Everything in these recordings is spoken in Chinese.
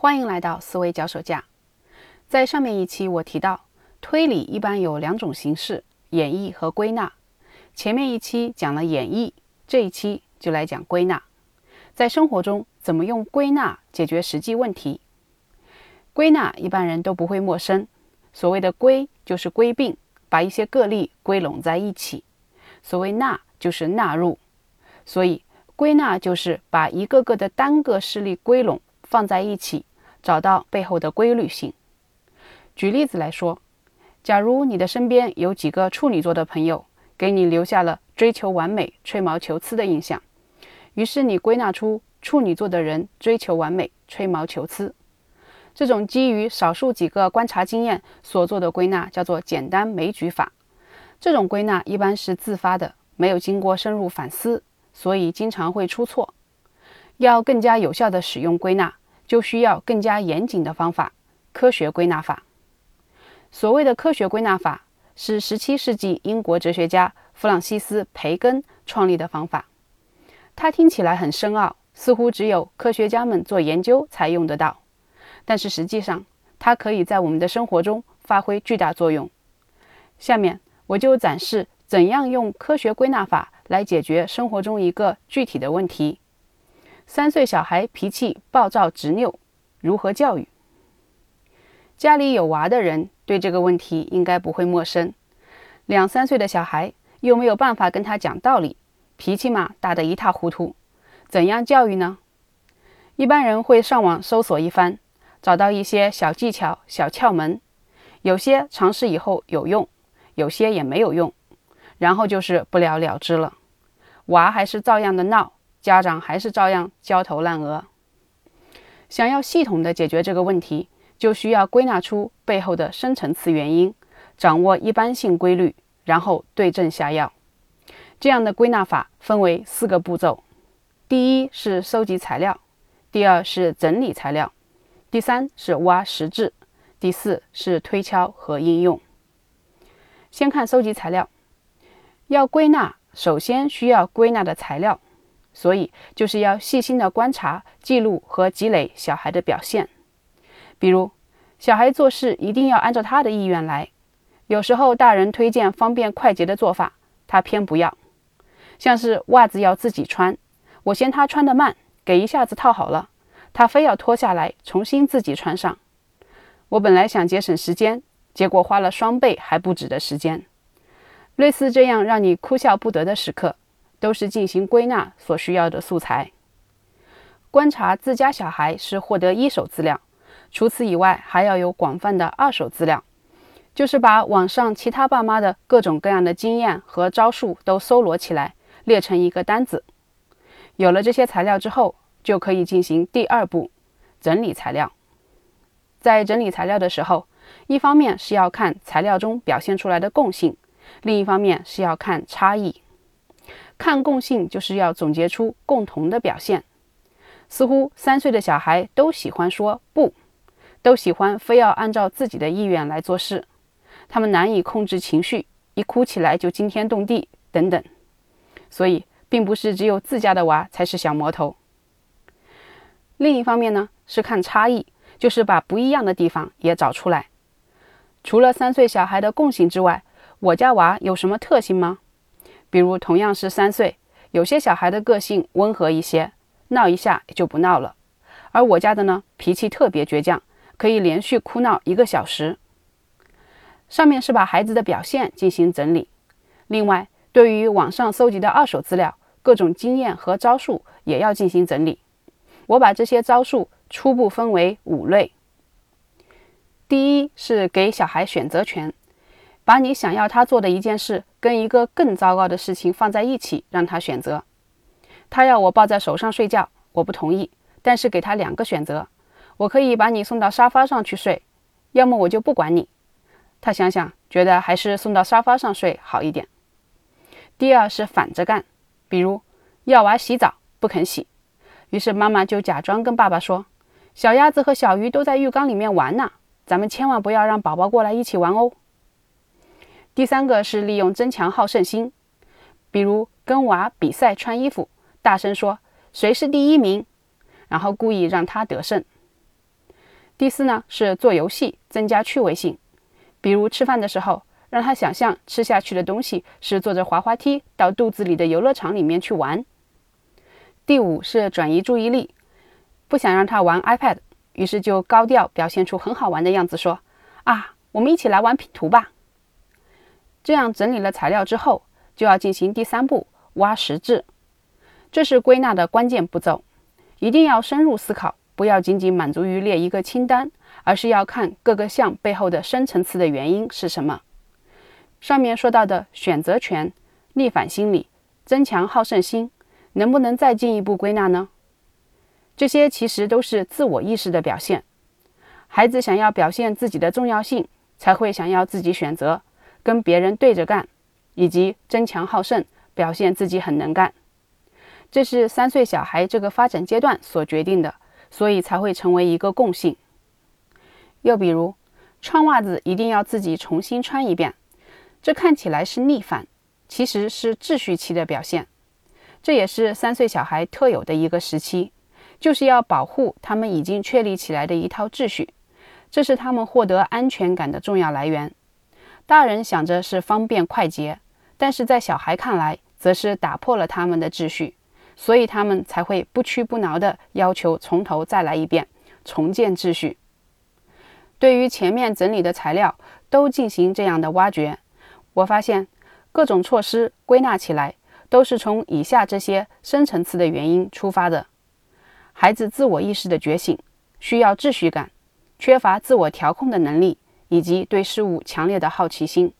欢迎来到思维脚手架。在上面一期我提到，推理一般有两种形式：演绎和归纳。前面一期讲了演绎，这一期就来讲归纳。在生活中，怎么用归纳解决实际问题？归纳一般人都不会陌生。所谓的归，就是归并，把一些个例归拢在一起；所谓纳，就是纳入。所以，归纳就是把一个个的单个事例归拢放在一起，找到背后的规律性。举例子来说，假如你的身边有几个处女座的朋友，给你留下了追求完美、吹毛求疵的印象，于是你归纳出处女座的人追求完美、吹毛求疵。这种基于少数几个观察经验所做的归纳叫做简单枚举法。这种归纳一般是自发的，没有经过深入反思。所以经常会出错。要更加有效地使用归纳，就需要更加严谨的方法——科学归纳法。所谓的科学归纳法，是17世纪英国哲学家弗朗西斯·培根创立的方法。它听起来很深奥，似乎只有科学家们做研究才用得到。但是实际上，它可以在我们的生活中发挥巨大作用。下面我就展示怎样用科学归纳法。来解决生活中一个具体的问题：三岁小孩脾气暴躁执拗，如何教育？家里有娃的人对这个问题应该不会陌生。两三岁的小孩又没有办法跟他讲道理，脾气嘛大得一塌糊涂，怎样教育呢？一般人会上网搜索一番，找到一些小技巧、小窍门，有些尝试以后有用，有些也没有用，然后就是不了了之了。娃还是照样的闹，家长还是照样焦头烂额。想要系统的解决这个问题，就需要归纳出背后的深层次原因，掌握一般性规律，然后对症下药。这样的归纳法分为四个步骤：第一是收集材料，第二是整理材料，第三是挖实质，第四是推敲和应用。先看收集材料，要归纳。首先需要归纳的材料，所以就是要细心的观察、记录和积累小孩的表现。比如，小孩做事一定要按照他的意愿来，有时候大人推荐方便快捷的做法，他偏不要。像是袜子要自己穿，我嫌他穿得慢，给一下子套好了，他非要脱下来重新自己穿上。我本来想节省时间，结果花了双倍还不止的时间。类似这样让你哭笑不得的时刻，都是进行归纳所需要的素材。观察自家小孩是获得一手资料，除此以外，还要有广泛的二手资料，就是把网上其他爸妈的各种各样的经验和招数都搜罗起来，列成一个单子。有了这些材料之后，就可以进行第二步，整理材料。在整理材料的时候，一方面是要看材料中表现出来的共性。另一方面是要看差异，看共性就是要总结出共同的表现。似乎三岁的小孩都喜欢说不，都喜欢非要按照自己的意愿来做事，他们难以控制情绪，一哭起来就惊天动地等等。所以，并不是只有自家的娃才是小魔头。另一方面呢，是看差异，就是把不一样的地方也找出来。除了三岁小孩的共性之外，我家娃有什么特性吗？比如同样是三岁，有些小孩的个性温和一些，闹一下也就不闹了；而我家的呢，脾气特别倔强，可以连续哭闹一个小时。上面是把孩子的表现进行整理，另外对于网上搜集的二手资料，各种经验和招数也要进行整理。我把这些招数初步分为五类。第一是给小孩选择权。把你想要他做的一件事跟一个更糟糕的事情放在一起，让他选择。他要我抱在手上睡觉，我不同意。但是给他两个选择：我可以把你送到沙发上去睡，要么我就不管你。他想想，觉得还是送到沙发上睡好一点。第二是反着干，比如要娃洗澡不肯洗，于是妈妈就假装跟爸爸说：“小鸭子和小鱼都在浴缸里面玩呢，咱们千万不要让宝宝过来一起玩哦。”第三个是利用争强好胜心，比如跟娃比赛穿衣服，大声说谁是第一名，然后故意让他得胜。第四呢是做游戏，增加趣味性，比如吃饭的时候，让他想象吃下去的东西是坐着滑滑梯到肚子里的游乐场里面去玩。第五是转移注意力，不想让他玩 iPad，于是就高调表现出很好玩的样子，说：“啊，我们一起来玩拼图吧。”这样整理了材料之后，就要进行第三步挖实质，这是归纳的关键步骤，一定要深入思考。不要仅仅满足于列一个清单，而是要看各个项背后的深层次的原因是什么。上面说到的选择权、逆反心理、增强好胜心，能不能再进一步归纳呢？这些其实都是自我意识的表现。孩子想要表现自己的重要性，才会想要自己选择，跟别人对着干，以及争强好胜，表现自己很能干。这是三岁小孩这个发展阶段所决定的。所以才会成为一个共性。又比如，穿袜子一定要自己重新穿一遍，这看起来是逆反，其实是秩序期的表现。这也是三岁小孩特有的一个时期，就是要保护他们已经确立起来的一套秩序，这是他们获得安全感的重要来源。大人想着是方便快捷，但是在小孩看来，则是打破了他们的秩序。所以他们才会不屈不挠地要求从头再来一遍，重建秩序。对于前面整理的材料都进行这样的挖掘，我发现各种措施归纳起来都是从以下这些深层次的原因出发的：孩子自我意识的觉醒，需要秩序感，缺乏自我调控的能力，以及对事物强烈的好奇心。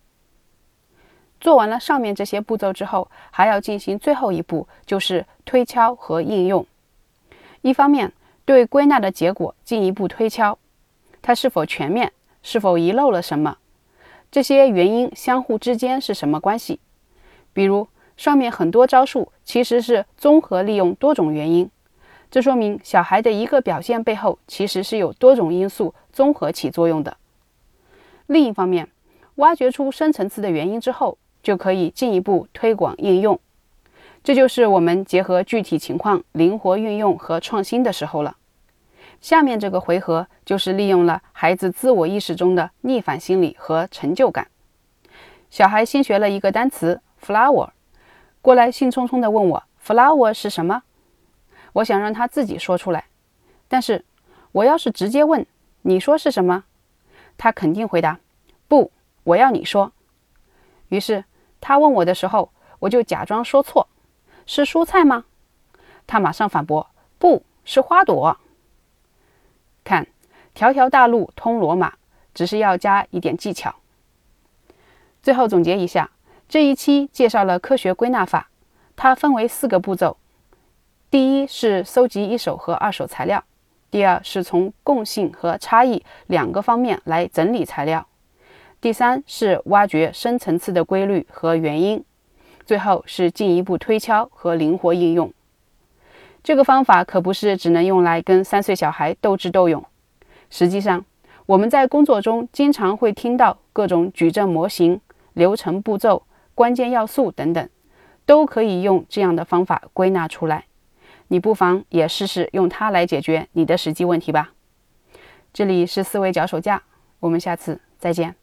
做完了上面这些步骤之后，还要进行最后一步，就是推敲和应用。一方面，对归纳的结果进一步推敲，它是否全面，是否遗漏了什么，这些原因相互之间是什么关系？比如上面很多招数其实是综合利用多种原因，这说明小孩的一个表现背后其实是有多种因素综合起作用的。另一方面，挖掘出深层次的原因之后，就可以进一步推广应用，这就是我们结合具体情况灵活运用和创新的时候了。下面这个回合就是利用了孩子自我意识中的逆反心理和成就感。小孩新学了一个单词 flower，过来兴冲冲地问我 flower 是什么？我想让他自己说出来，但是我要是直接问你说是什么，他肯定回答不，我要你说。于是。他问我的时候，我就假装说错，是蔬菜吗？他马上反驳，不是花朵。看，条条大路通罗马，只是要加一点技巧。最后总结一下，这一期介绍了科学归纳法，它分为四个步骤：第一是搜集一手和二手材料；第二是从共性和差异两个方面来整理材料。第三是挖掘深层次的规律和原因，最后是进一步推敲和灵活应用。这个方法可不是只能用来跟三岁小孩斗智斗勇。实际上，我们在工作中经常会听到各种矩阵模型、流程步骤、关键要素等等，都可以用这样的方法归纳出来。你不妨也试试用它来解决你的实际问题吧。这里是思维脚手架，我们下次再见。